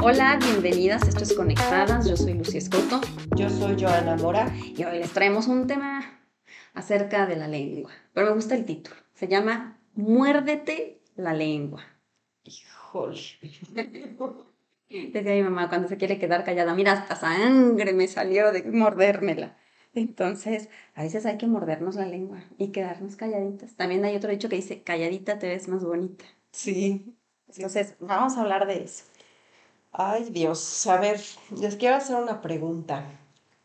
Hola, bienvenidas. Esto es Conectadas. Yo soy Lucía Escoto. Yo soy Joana Mora. Y hoy les traemos un tema acerca de la lengua. Pero me gusta el título. Se llama Muérdete la lengua. Híjole. Decía mi mamá cuando se quiere quedar callada, mira, hasta sangre me salió de mordérmela. Entonces, a veces hay que mordernos la lengua y quedarnos calladitas. También hay otro dicho que dice, calladita te ves más bonita. Sí. Entonces, vamos a hablar de eso. Ay, Dios. A ver, les quiero hacer una pregunta.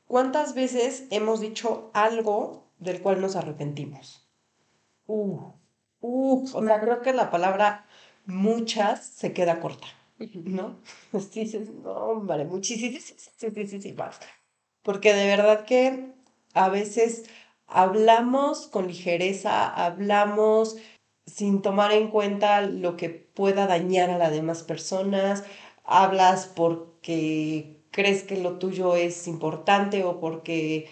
¿Cuántas veces hemos dicho algo del cual nos arrepentimos? Uh, uh, o sea, creo que la palabra muchas se queda corta, ¿no? Sí, dices, no, hombre, muchísimas, sí, sí, sí, sí, basta. Porque de verdad que a veces hablamos con ligereza, hablamos sin tomar en cuenta lo que pueda dañar a las demás personas, hablas porque crees que lo tuyo es importante o porque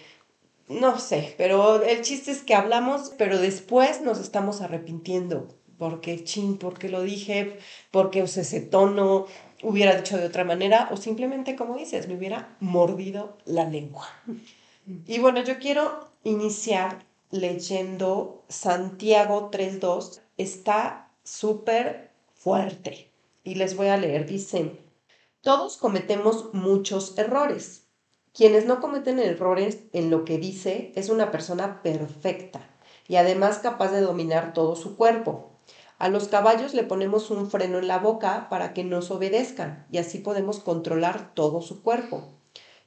no sé, pero el chiste es que hablamos, pero después nos estamos arrepintiendo. Porque, ching, porque lo dije, porque usé ese tono, hubiera dicho de otra manera, o simplemente, como dices, me hubiera mordido la lengua. Y bueno, yo quiero iniciar leyendo Santiago 3.2. Está súper fuerte. Y les voy a leer. Dicen, todos cometemos muchos errores quienes no cometen errores en lo que dice es una persona perfecta y además capaz de dominar todo su cuerpo. A los caballos le ponemos un freno en la boca para que nos obedezcan y así podemos controlar todo su cuerpo.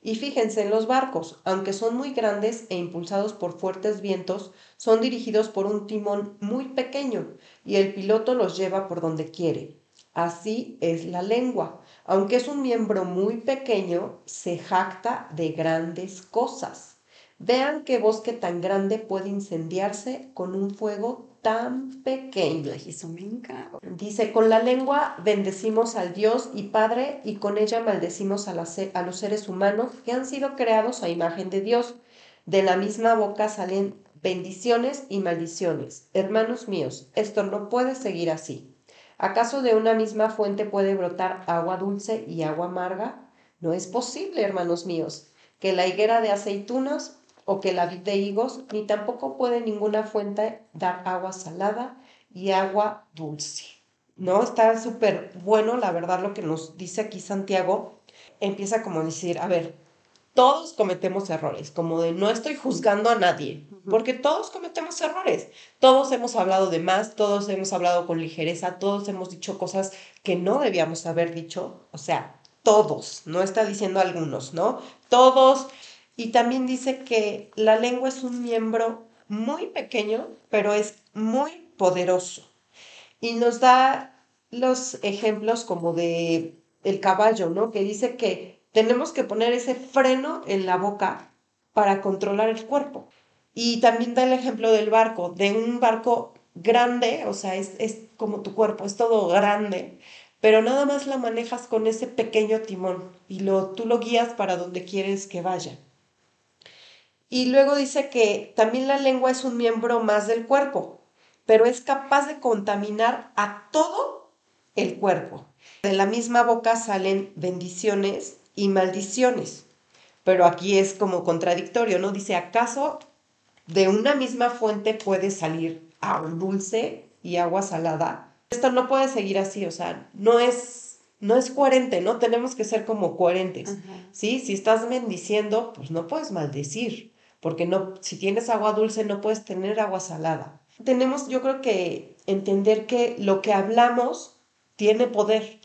Y fíjense en los barcos, aunque son muy grandes e impulsados por fuertes vientos, son dirigidos por un timón muy pequeño y el piloto los lleva por donde quiere. Así es la lengua aunque es un miembro muy pequeño, se jacta de grandes cosas. Vean qué bosque tan grande puede incendiarse con un fuego tan pequeño. Dice, con la lengua bendecimos al Dios y Padre y con ella maldecimos a, a los seres humanos que han sido creados a imagen de Dios. De la misma boca salen bendiciones y maldiciones. Hermanos míos, esto no puede seguir así. ¿Acaso de una misma fuente puede brotar agua dulce y agua amarga? No es posible, hermanos míos, que la higuera de aceitunas o que la vid de higos, ni tampoco puede ninguna fuente dar agua salada y agua dulce. ¿No? Está súper bueno, la verdad, lo que nos dice aquí Santiago. Empieza como a decir, a ver, todos cometemos errores, como de no estoy juzgando a nadie, porque todos cometemos errores, todos hemos hablado de más, todos hemos hablado con ligereza, todos hemos dicho cosas que no debíamos haber dicho, o sea, todos, no está diciendo algunos, ¿no? Todos. Y también dice que la lengua es un miembro muy pequeño, pero es muy poderoso. Y nos da los ejemplos como de el caballo, ¿no? Que dice que tenemos que poner ese freno en la boca para controlar el cuerpo. Y también da el ejemplo del barco, de un barco grande, o sea, es, como tu cuerpo, es todo grande, pero nada más la manejas con ese pequeño timón y lo, tú lo guías para donde quieres que vaya. Y luego dice que también la lengua es un miembro más del cuerpo, pero es capaz de contaminar a todo el cuerpo. De la misma boca salen bendiciones y maldiciones. Pero aquí es como contradictorio, ¿no? Dice, ¿acaso de una misma fuente puede salir agua dulce y agua salada? Esto no puede seguir así, o sea, no es, no es coherente, ¿no? Tenemos que ser como coherentes, ¿sí? Si estás bendiciendo, pues no puedes maldecir, porque no, si tienes agua dulce no puedes tener agua salada. Tenemos, yo creo que entender que lo que hablamos tiene poder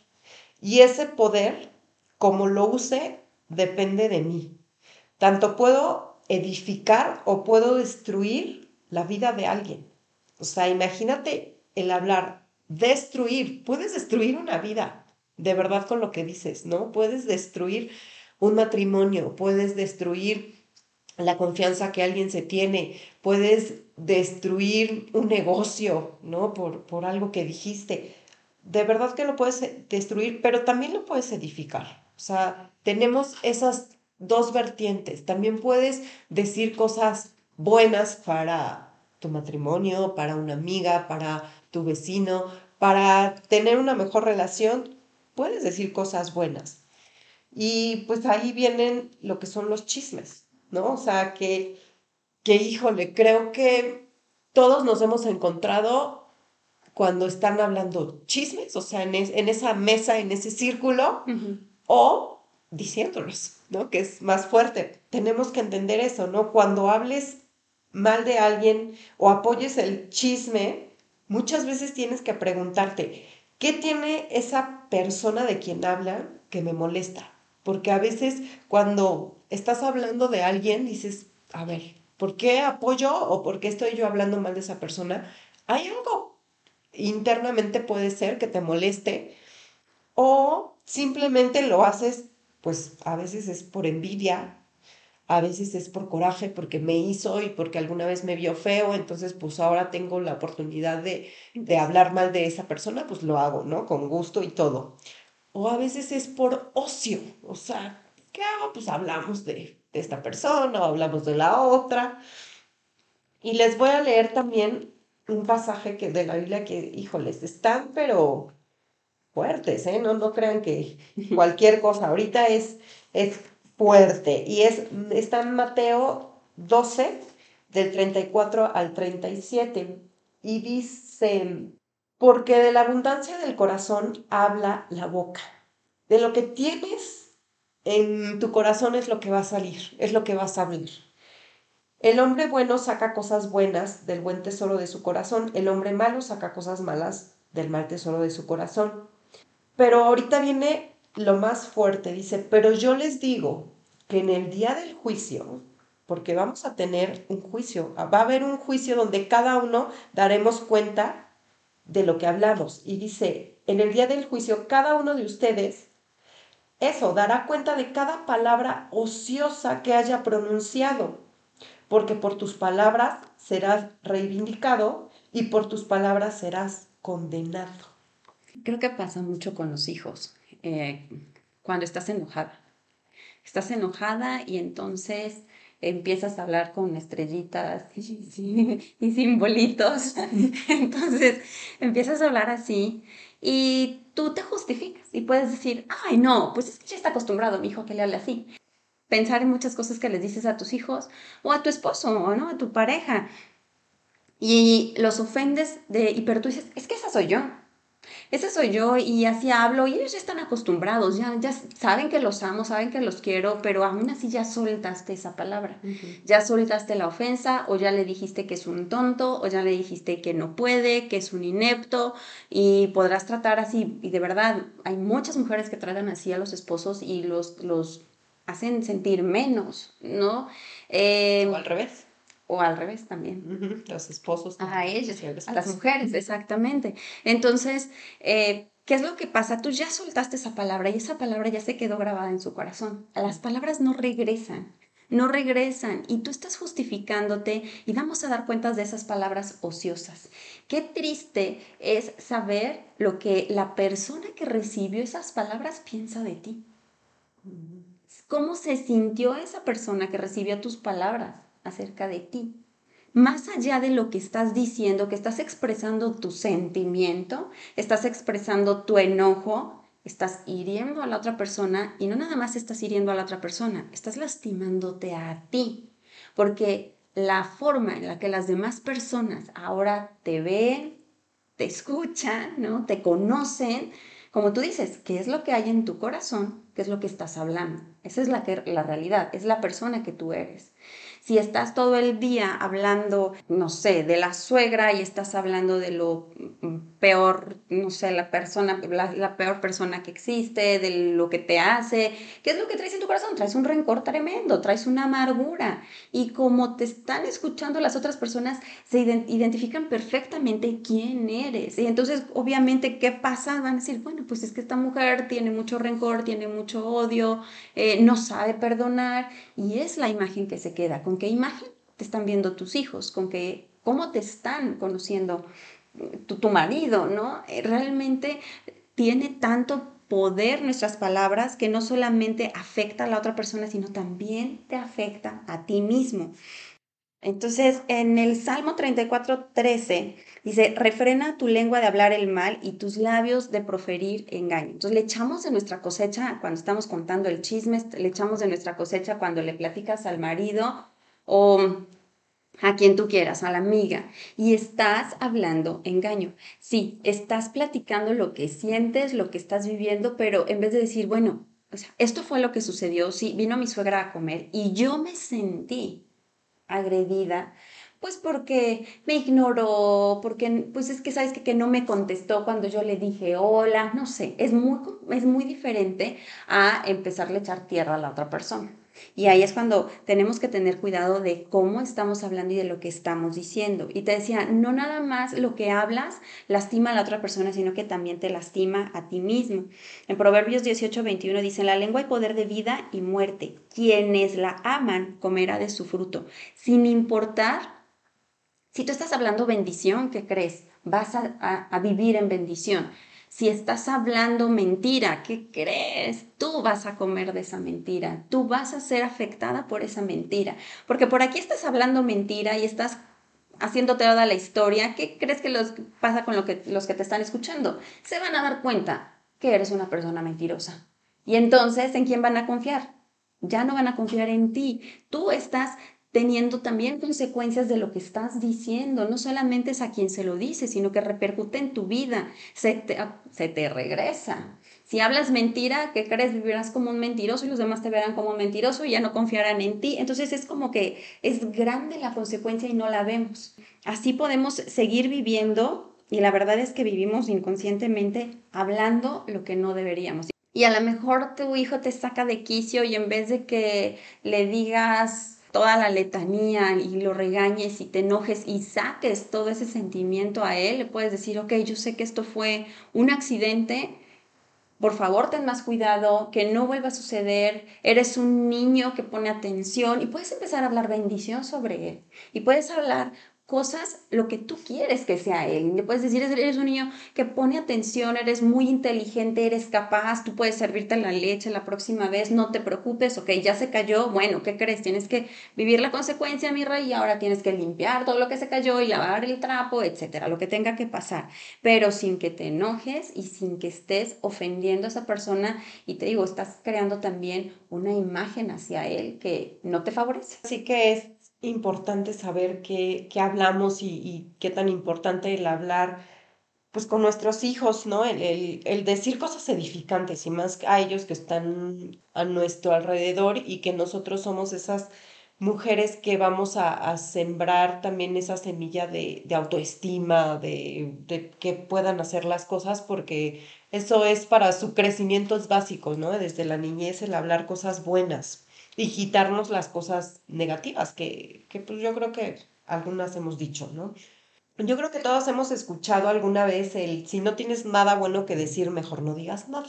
y ese poder como lo use depende de mí. Tanto puedo edificar o puedo destruir la vida de alguien. O sea, imagínate el hablar, destruir, puedes destruir una vida, de verdad con lo que dices, ¿no? Puedes destruir un matrimonio, puedes destruir la confianza que alguien se tiene, puedes destruir un negocio, ¿no? Por, por algo que dijiste. De verdad que lo puedes destruir, pero también lo puedes edificar. O sea, tenemos esas dos vertientes. También puedes decir cosas buenas para tu matrimonio, para una amiga, para tu vecino, para tener una mejor relación, puedes decir cosas buenas. Y pues ahí vienen lo que son los chismes, ¿no? O sea, que, que híjole, creo que todos nos hemos encontrado cuando están hablando chismes, o sea, en, en esa mesa, en ese círculo, o diciéndolos, ¿no? Que es más fuerte. Tenemos que entender eso, ¿no? Cuando hables mal de alguien o apoyes el chisme, muchas veces tienes que preguntarte, ¿qué tiene esa persona de quien habla que me molesta? Porque a veces cuando estás hablando de alguien dices, a ver, ¿por qué apoyo o por qué estoy yo hablando mal de esa persona? Hay algo internamente puede ser que te moleste o simplemente lo haces, pues a veces es por envidia, a veces es por coraje porque me hizo y porque alguna vez me vio feo, entonces pues ahora tengo la oportunidad de, de hablar mal de esa persona, pues lo hago, ¿no? Con gusto y todo. O a veces es por ocio, o sea, ¿qué hago? Pues hablamos de, de esta persona o hablamos de la otra. Y les voy a leer también un pasaje que, de la Biblia que, híjoles, están pero fuertes, ¿eh? No, no crean que cualquier cosa, ahorita es, es fuerte. Y es, está en Mateo 12, del 34 al 37. Y dice, porque de la abundancia del corazón habla la boca. De lo que tienes en tu corazón es lo que va a salir, es lo que vas a hablar. El hombre bueno saca cosas buenas del buen tesoro de su corazón, el hombre malo saca cosas malas del mal tesoro de su corazón. Pero ahorita viene lo más fuerte, dice, pero yo les digo que en el día del juicio, porque vamos a tener un juicio, va a haber un juicio donde cada uno daremos cuenta de lo que hablamos. Y dice, en el día del juicio, cada uno de ustedes, eso, dará cuenta de cada palabra ociosa que haya pronunciado porque por tus palabras serás reivindicado y por tus palabras serás condenado. Creo que pasa mucho con los hijos, eh, cuando estás enojada. Estás enojada y entonces empiezas a hablar con estrellitas y, y simbolitos. Entonces empiezas a hablar así y tú te justificas y puedes decir, ay no, pues es que ya está acostumbrado mi hijo a que le hable así pensar en muchas cosas que les dices a tus hijos o a tu esposo o ¿no? a tu pareja y los ofendes de, y pero tú dices, es que esa soy yo. Esa soy yo y así hablo y ellos ya están acostumbrados, ya, ya saben que los amo, saben que los quiero, pero aún así ya soltaste esa palabra, ya soltaste la ofensa o ya le dijiste que es un tonto o ya le dijiste que no puede, que es un inepto y podrás tratar así y de verdad hay muchas mujeres que tratan así a los esposos y los, los hacen sentir menos, ¿no? Eh, o al revés. O al revés también. Los esposos. A ellos, a las mujeres, exactamente. Entonces, eh, ¿qué es lo que pasa? Tú ya soltaste esa palabra y esa palabra ya se quedó grabada en su corazón. Las palabras no regresan no regresan y tú estás justificándote y vamos a dar cuentas de esas palabras ociosas. Qué triste es saber lo que la persona que recibió esas palabras piensa de ti cómo se sintió esa persona que recibió tus palabras acerca de ti. Más allá de lo que estás diciendo, que estás expresando tu sentimiento, estás expresando tu enojo, estás hiriendo a la otra persona y no nada más estás hiriendo a la otra persona, estás lastimándote a ti, porque la forma en la que las demás personas ahora te ven, te escuchan, ¿no? Te conocen, como tú dices, ¿qué es lo que hay en tu corazón? ¿Qué es lo que estás hablando? Esa es la, la realidad, es la persona que tú eres. Si estás todo el día hablando, no sé, de la suegra y estás hablando de lo peor, no sé, la persona, la, peor persona que existe, de lo que te hace, ¿qué es lo que traes en tu corazón? Traes un rencor tremendo, traes una amargura. Y como te están escuchando las otras personas, se identifican perfectamente quién eres. Y entonces, obviamente, ¿qué pasa? Van a decir, bueno, pues es que esta mujer tiene mucho rencor, tiene mucho odio, eh, no sabe perdonar. Y es la imagen que se queda con qué imagen te están viendo tus hijos, con qué, cómo te están conociendo tu, marido, ¿no? Eh, realmente tiene tanto poder nuestras palabras que no solamente afecta a la otra persona, sino también te afecta a ti mismo. Entonces, en el Salmo 34, 13, dice, refrena tu lengua de hablar el mal y tus labios de proferir engaño. Entonces, le echamos de nuestra cosecha cuando estamos contando el chisme, le echamos de nuestra cosecha cuando le platicas al marido o a quien tú quieras, a la amiga, y estás hablando engaño. Sí, estás platicando lo que sientes, lo que estás viviendo, pero en vez de decir, bueno, o sea, esto fue lo que sucedió, sí, vino mi suegra a comer y yo me sentí agredida, pues porque me ignoró, porque pues es que sabes que, que, no me contestó cuando yo le dije hola, no sé, es muy, es muy diferente a empezarle a echar tierra a la otra persona. Y ahí es cuando tenemos que tener cuidado de cómo estamos hablando y de lo que estamos diciendo. Y te decía, no nada más lo que hablas lastima a la otra persona, sino que también te lastima a ti mismo. En Proverbios 18, 21 dice, la lengua hay poder de vida y muerte. Quienes la aman comerá de su fruto, sin importar si tú estás hablando bendición, ¿qué crees? Vas a, a vivir en bendición. Si estás hablando mentira, ¿qué crees? Tú vas a comer de esa mentira, tú vas a ser afectada por esa mentira, porque por aquí estás hablando mentira y estás haciéndote toda la historia, ¿qué crees que pasa con que, los que te están escuchando? Se van a dar cuenta que eres una persona mentirosa. Y entonces, ¿en quién van a confiar? Ya no van a confiar en ti. Tú estás teniendo también consecuencias de lo que estás diciendo. No solamente es a quien se lo dice, sino que repercute en tu vida, se te, se te regresa. Si hablas mentira, ¿qué crees? Vivirás como un mentiroso y los demás te verán como mentiroso y ya no confiarán en ti. Entonces es como que es grande la consecuencia y no la vemos. Así podemos seguir viviendo y la verdad es que vivimos inconscientemente hablando lo que no deberíamos. Y a lo mejor tu hijo te saca de quicio y en vez de que le digas toda la letanía y lo regañes y te enojes y saques todo ese sentimiento a él, le puedes decir, ok, yo sé que esto fue un accidente, por favor ten más cuidado, que no vuelva a suceder, eres un niño que pone atención y puedes empezar a hablar bendición sobre él y puedes hablar cosas lo que tú quieres que sea él. Le puedes decir, eres un niño que pone atención, eres muy inteligente, eres capaz, tú puedes servirte la leche la próxima vez, no te preocupes, ok, ya se cayó, bueno, ¿qué crees? Tienes que vivir la consecuencia, mi rey, y ahora tienes que limpiar todo lo que se cayó y lavar el trapo, etcétera, lo que tenga que pasar, pero sin que te enojes y sin que estés ofendiendo a esa persona y te digo, estás creando también una imagen hacia él que no te favorece. Así que es importante saber qué, qué hablamos y, qué tan importante el hablar pues con nuestros hijos, ¿no? El, el, decir cosas edificantes y más a ellos que están a nuestro alrededor y que nosotros somos esas mujeres que vamos a, sembrar también esa semilla de, de autoestima, de, de, que puedan hacer las cosas, porque eso es para su crecimiento es básico, ¿no? Desde la niñez el hablar cosas buenas y quitarnos las cosas negativas, que, que pues yo creo que algunas hemos dicho, ¿no? Yo creo que todos hemos escuchado alguna vez el si no tienes nada bueno que decir, mejor no digas nada,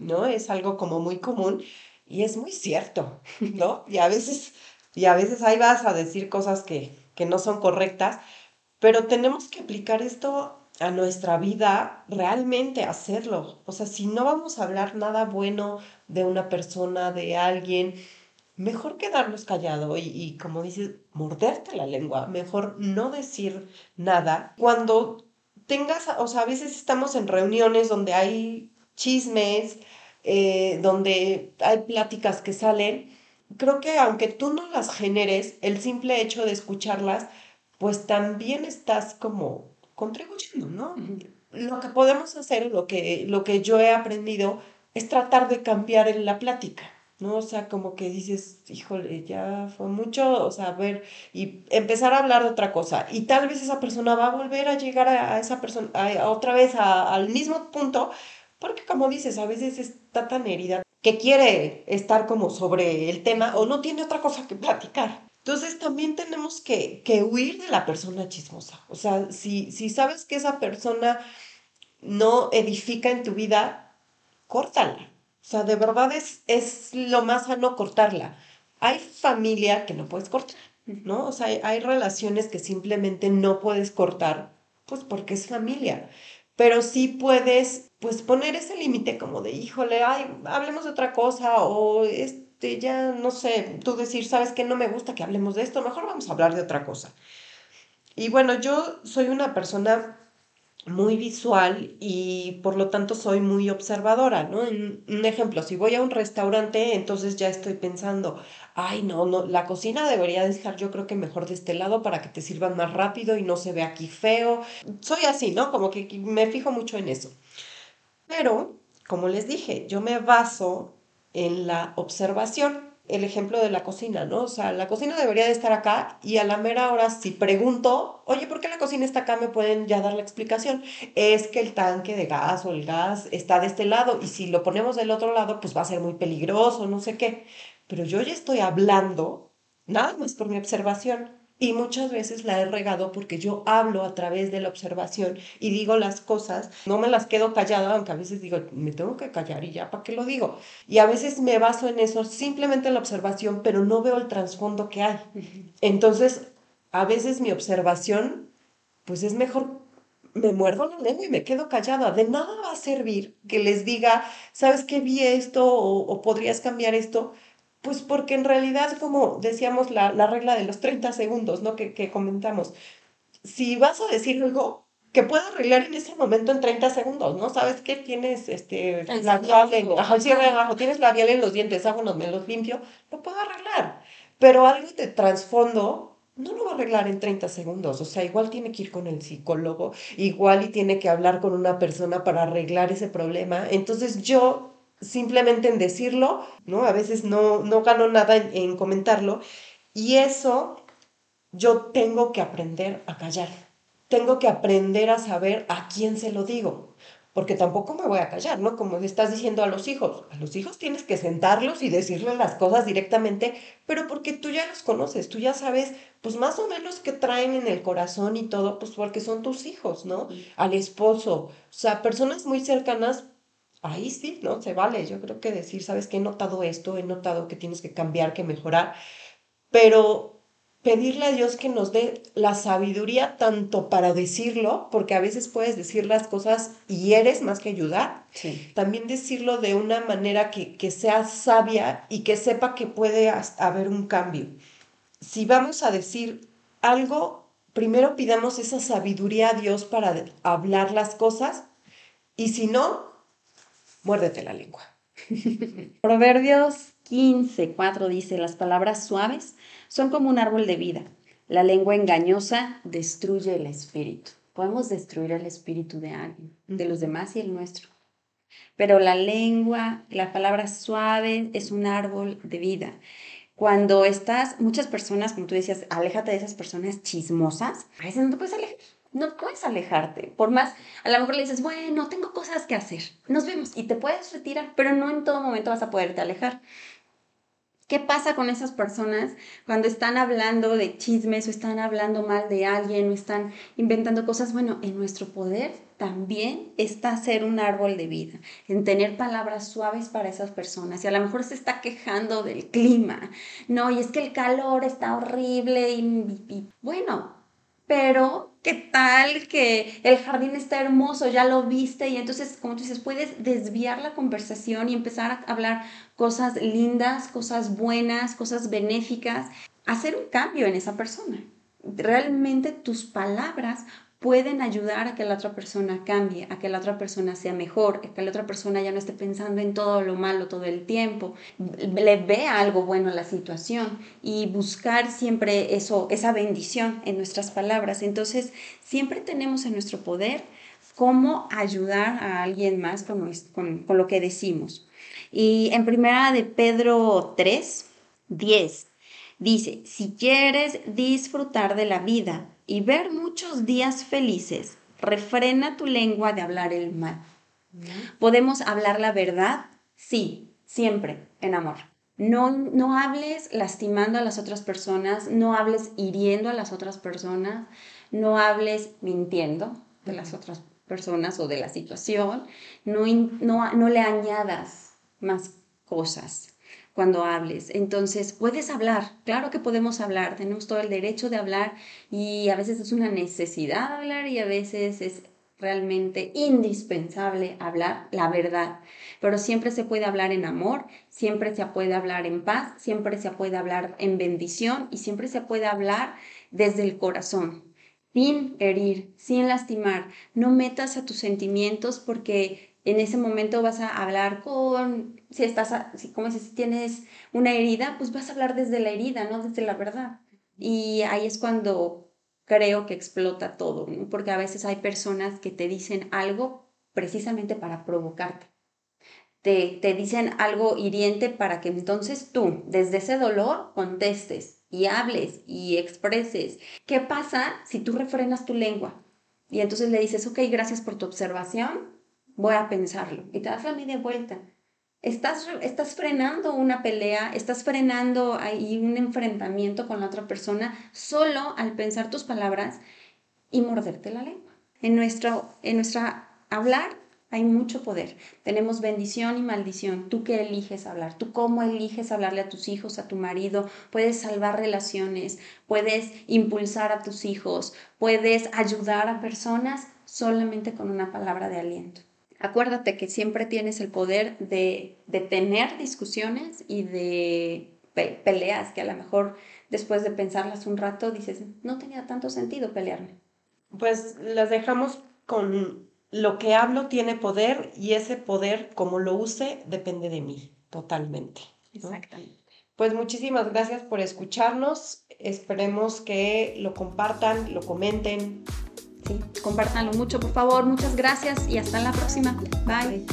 ¿no? Es algo como muy común y es muy cierto, ¿no? Y a veces, y a veces ahí vas a decir cosas que, que no son correctas, pero tenemos que aplicar esto a nuestra vida, realmente hacerlo. O sea, si no vamos a hablar nada bueno de una persona, de alguien, mejor quedarnos callado y, y, como dices, morderte la lengua, mejor no decir nada. Cuando tengas, o sea, a veces estamos en reuniones donde hay chismes, eh, donde hay pláticas que salen, creo que aunque tú no las generes, el simple hecho de escucharlas, pues también estás como contribuyendo, ¿no? Lo que podemos hacer, lo que, lo que yo he aprendido, es tratar de cambiar en la plática ¿no? O sea, como que dices, híjole, ya fue mucho, o sea, a ver, y empezar a hablar de otra cosa. Y tal vez esa persona va a volver a llegar a, esa persona, a, otra vez al mismo punto, porque como dices, a veces está tan herida que quiere estar como sobre el tema o no tiene otra cosa que platicar. Entonces también tenemos que, que huir de la persona chismosa. O sea, si, si sabes que esa persona no edifica en tu vida, córtala o sea, de verdad es, es lo más sano cortarla. Hay familia que no puedes cortar, ¿no? O sea, hay, relaciones que simplemente no puedes cortar, pues porque es familia. Pero sí puedes pues poner ese límite como de, híjole, ay, hablemos de otra cosa o este, ya no sé, tú decir, sabes que no me gusta que hablemos de esto, mejor vamos a hablar de otra cosa. Y bueno, yo soy una persona muy visual y por lo tanto soy muy observadora, ¿no? un ejemplo, si voy a un restaurante, entonces ya estoy pensando, ay, no, no, la cocina debería dejar yo creo que mejor de este lado para que te sirvan más rápido y no se vea aquí feo. Soy así, ¿no? Como que me fijo mucho en eso. Pero, como les dije, yo me baso en la observación el ejemplo de la cocina, ¿no? O sea, la cocina debería de estar acá y a la mera hora si pregunto, oye, ¿por qué la cocina está acá? Me pueden ya dar la explicación. Es que el tanque de gas o el gas está de este lado y si lo ponemos del otro lado, pues va a ser muy peligroso, no sé qué. Pero yo ya estoy hablando, nada más por mi observación. Y muchas veces la he regado porque yo hablo a través de la observación y digo las cosas, no me las quedo callada, aunque a veces digo, me tengo que callar y ya, ¿para qué lo digo? Y a veces me baso en eso, simplemente en la observación, pero no veo el trasfondo que hay. Entonces, a veces mi observación, pues es mejor, me muerdo la lengua y me quedo callada. De nada va a servir que les diga, ¿sabes qué vi esto o, o podrías cambiar esto? Pues porque en realidad, como decíamos, la, regla de los 30 segundos, ¿no? Que, que, comentamos. Si vas a decir algo que puedo arreglar en ese momento en 30 segundos, ¿no? ¿Sabes qué? Tienes este, labial en, tienes labial en los dientes, ah, bueno, me los limpio, lo puedo arreglar. Pero algo de trasfondo no lo va a arreglar en 30 segundos. O sea, igual tiene que ir con el psicólogo, igual y tiene que hablar con una persona para arreglar ese problema. Entonces yo simplemente en decirlo, ¿no? A veces no, no gano nada en, comentarlo. Y eso yo tengo que aprender a callar. Tengo que aprender a saber a quién se lo digo. Porque tampoco me voy a callar, ¿no? Como estás diciendo a los hijos. A los hijos tienes que sentarlos y decirles las cosas directamente, pero porque tú ya los conoces, tú ya sabes, pues más o menos qué traen en el corazón y todo, pues porque son tus hijos, ¿no? Al esposo. O sea, personas muy cercanas, ahí sí, ¿no? Se vale. Yo creo que decir, sabes que he notado esto, he notado que tienes que cambiar, que mejorar, pero pedirle a Dios que nos dé la sabiduría tanto para decirlo, porque a veces puedes decir las cosas y eres más que ayudar, también decirlo de una manera que, que sea sabia y que sepa que puede haber un cambio. Si vamos a decir algo, primero pidamos esa sabiduría a Dios para hablar las cosas y si no, muérdete la lengua. Proverbios 15, 4 dice, las palabras suaves son como un árbol de vida. La lengua engañosa destruye el espíritu. Podemos destruir el espíritu de alguien, de los demás y el nuestro. Pero la lengua, la palabra suave es un árbol de vida. Cuando estás, muchas personas, como tú decías, aléjate de esas personas chismosas, a veces no te puedes alejar no puedes alejarte. Por más, a lo mejor le dices, bueno, tengo cosas que hacer, nos vemos y te puedes retirar, pero no en todo momento vas a poderte alejar. ¿Qué pasa con esas personas cuando están hablando de chismes o están hablando mal de alguien o están inventando cosas? Bueno, en nuestro poder también está ser un árbol de vida, en tener palabras suaves para esas personas. Y a lo mejor se está quejando del clima, no, y es que el calor está horrible y, y bueno, pero ¿qué tal que el jardín está hermoso, ya lo viste? Y entonces, como tú dices, puedes desviar la conversación y empezar a hablar cosas lindas, cosas buenas, cosas benéficas, hacer un cambio en esa persona. Realmente tus palabras pueden ayudar a que la otra persona cambie, a que la otra persona sea mejor, a que la otra persona ya no esté pensando en todo lo malo todo el tiempo, le vea algo bueno en la situación y buscar siempre eso, esa bendición en nuestras palabras. Entonces, siempre tenemos en nuestro poder cómo ayudar a alguien más con, con, con lo que decimos. Y en primera de Pedro 3, 10, dice, si quieres disfrutar de la vida, y ver muchos días felices, refrena tu lengua de hablar el mal. ¿Podemos hablar la verdad? Sí, siempre, en amor. No, no hables lastimando a las otras personas, no hables hiriendo a las otras personas, no hables mintiendo de las otras personas o de la situación, no, no, no le añadas más cosas cuando hables. Entonces, puedes hablar, claro que podemos hablar, tenemos todo el derecho de hablar y a veces es una necesidad hablar y a veces es realmente indispensable hablar la verdad, pero siempre se puede hablar en amor, siempre se puede hablar en paz, siempre se puede hablar en bendición y siempre se puede hablar desde el corazón, sin herir, sin lastimar. No metas a tus sentimientos porque en ese momento vas a hablar con, si estás, como si tienes una herida, pues vas a hablar desde la herida, no desde la verdad. Y ahí es cuando creo que explota todo, porque a veces hay personas que te dicen algo precisamente para provocarte. Te, te dicen algo hiriente para que entonces tú, desde ese dolor, contestes y hables y expreses. ¿Qué pasa si tú refrenas tu lengua? Y entonces le dices, ok, gracias por tu observación, voy a pensarlo. Y te das la media vuelta. Estás, estás frenando una pelea, estás frenando ahí un enfrentamiento con la otra persona solo al pensar tus palabras y morderte la lengua. En nuestro, en nuestra hablar hay mucho poder. Tenemos bendición y maldición. Tú qué eliges hablar, tú cómo eliges hablarle a tus hijos, a tu marido. Puedes salvar relaciones, puedes impulsar a tus hijos, puedes ayudar a personas solamente con una palabra de aliento. Acuérdate que siempre tienes el poder de, tener discusiones y de peleas que a lo mejor después de pensarlas un rato dices, no tenía tanto sentido pelearme. Pues las dejamos con lo que hablo tiene poder y ese poder, como lo use, depende de mí, totalmente. Exactamente. Pues muchísimas gracias por escucharnos. Esperemos que lo compartan, lo comenten, Sí, compártanlo mucho, por favor. Muchas gracias y hasta la próxima. Bye.